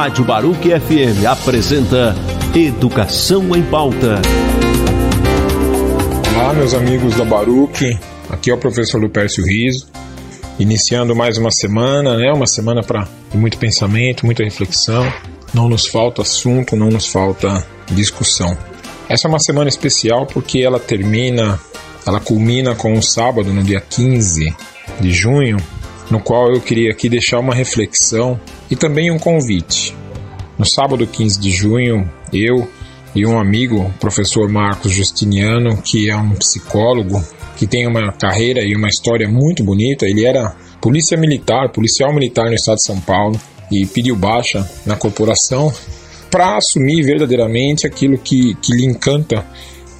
Rádio Baruque FM apresenta Educação em Pauta. Olá, meus amigos da Baruque. Aqui é o professor Lupércio Riso. Iniciando mais uma semana, né? Uma semana para muito pensamento, muita reflexão. Não nos falta assunto, não nos falta discussão. Essa é uma semana especial porque ela termina, ela culmina com um sábado, no dia 15 de junho, no qual eu queria aqui deixar uma reflexão e também um convite. No sábado 15 de junho, eu e um amigo, o professor Marcos Justiniano, que é um psicólogo que tem uma carreira e uma história muito bonita, ele era polícia militar, policial militar no estado de São Paulo e pediu baixa na corporação para assumir verdadeiramente aquilo que, que lhe encanta,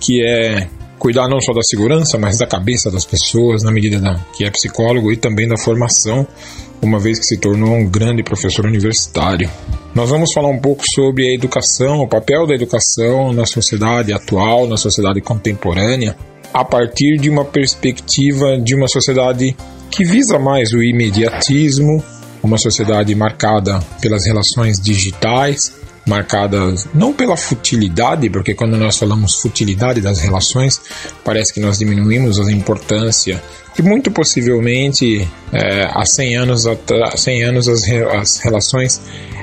que é cuidar não só da segurança, mas da cabeça das pessoas, na medida da, que é psicólogo e também da formação, uma vez que se tornou um grande professor universitário. Nós vamos falar um pouco sobre a educação, o papel da educação na sociedade atual, na sociedade contemporânea, a partir de uma perspectiva de uma sociedade que visa mais o imediatismo, uma sociedade marcada pelas relações digitais, marcadas não pela futilidade, porque quando nós falamos futilidade das relações, parece que nós diminuímos a importância que muito possivelmente é, há 100 anos, 100 anos as, as relações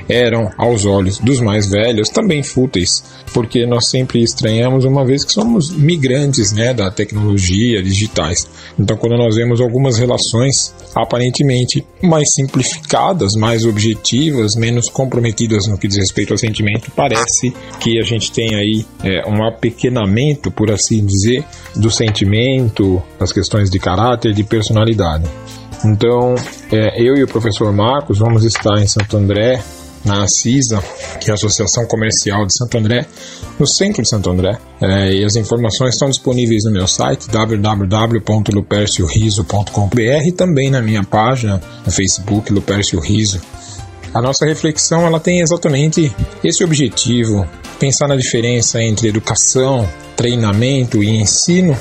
eram, aos olhos dos mais velhos, também fúteis, porque nós sempre estranhamos, uma vez que somos migrantes né, da tecnologia, digitais. Então, quando nós vemos algumas relações aparentemente mais simplificadas, mais objetivas, menos comprometidas no que diz respeito ao sentimento, parece que a gente tem aí é, um apequenamento, por assim dizer, do sentimento, das questões de caráter, de personalidade. Então, é, eu e o professor Marcos vamos estar em Santo André na CISA, que é a Associação Comercial de Santo André, no centro de Santo André. É, e as informações estão disponíveis no meu site www.lupercioriso.com.br e também na minha página no Facebook Lupercio Riso. A nossa reflexão ela tem exatamente esse objetivo: pensar na diferença entre educação, treinamento e ensino,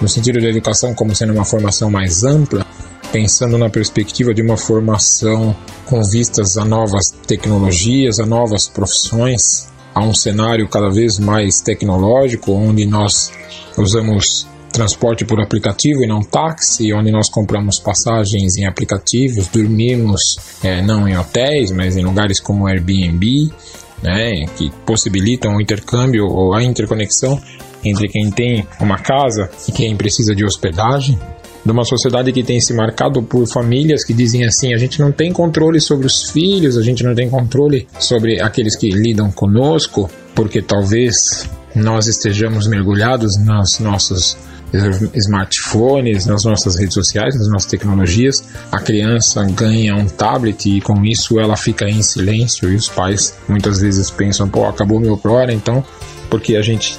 no sentido da educação como sendo uma formação mais ampla, pensando na perspectiva de uma formação com vistas a novas tecnologias, a novas profissões, a um cenário cada vez mais tecnológico, onde nós usamos transporte por aplicativo e não táxi, onde nós compramos passagens em aplicativos, dormimos é, não em hotéis, mas em lugares como Airbnb, né, que possibilitam o intercâmbio ou a interconexão entre quem tem uma casa e quem precisa de hospedagem de uma sociedade que tem se marcado por famílias que dizem assim: a gente não tem controle sobre os filhos, a gente não tem controle sobre aqueles que lidam conosco, porque talvez nós estejamos mergulhados nas nossas smartphones, nas nossas redes sociais, nas nossas tecnologias. A criança ganha um tablet e com isso ela fica em silêncio e os pais muitas vezes pensam: pô, acabou meu prora, então porque a gente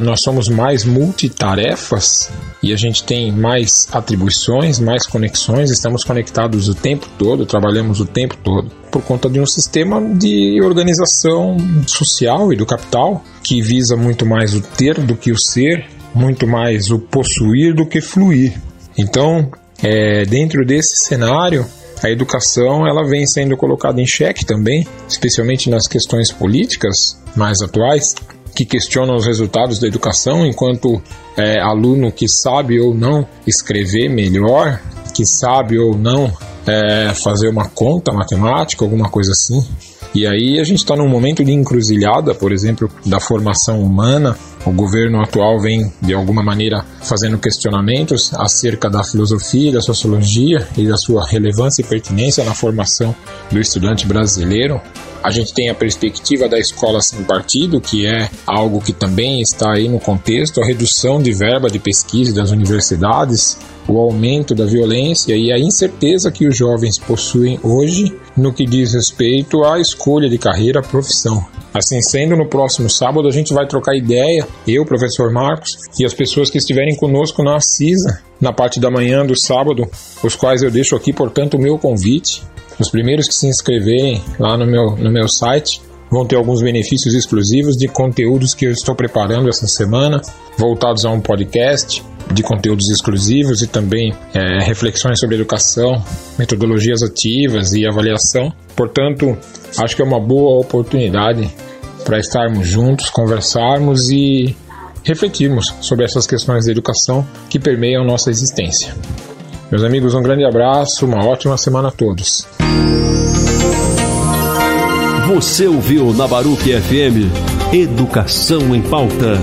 nós somos mais multitarefas e a gente tem mais atribuições, mais conexões, estamos conectados o tempo todo, trabalhamos o tempo todo, por conta de um sistema de organização social e do capital que visa muito mais o ter do que o ser, muito mais o possuir do que fluir. Então, é, dentro desse cenário, a educação ela vem sendo colocada em xeque também, especialmente nas questões políticas mais atuais, que questionam os resultados da educação, enquanto é, aluno que sabe ou não escrever melhor, que sabe ou não é, fazer uma conta matemática, alguma coisa assim. E aí a gente está num momento de encruzilhada, por exemplo, da formação humana. O governo atual vem, de alguma maneira, fazendo questionamentos acerca da filosofia, da sociologia e da sua relevância e pertinência na formação do estudante brasileiro. A gente tem a perspectiva da escola sem partido, que é algo que também está aí no contexto, a redução de verba de pesquisa das universidades, o aumento da violência e a incerteza que os jovens possuem hoje no que diz respeito à escolha de carreira, profissão. Assim sendo, no próximo sábado a gente vai trocar ideia, eu, professor Marcos, e as pessoas que estiverem conosco na CISA, na parte da manhã do sábado, os quais eu deixo aqui, portanto, o meu convite os primeiros que se inscreverem lá no meu, no meu site vão ter alguns benefícios exclusivos de conteúdos que eu estou preparando essa semana, voltados a um podcast, de conteúdos exclusivos e também é, reflexões sobre educação, metodologias ativas e avaliação. Portanto, acho que é uma boa oportunidade para estarmos juntos, conversarmos e refletirmos sobre essas questões de educação que permeiam nossa existência. Meus amigos, um grande abraço, uma ótima semana a todos. Você ouviu na Baruque FM Educação em Pauta.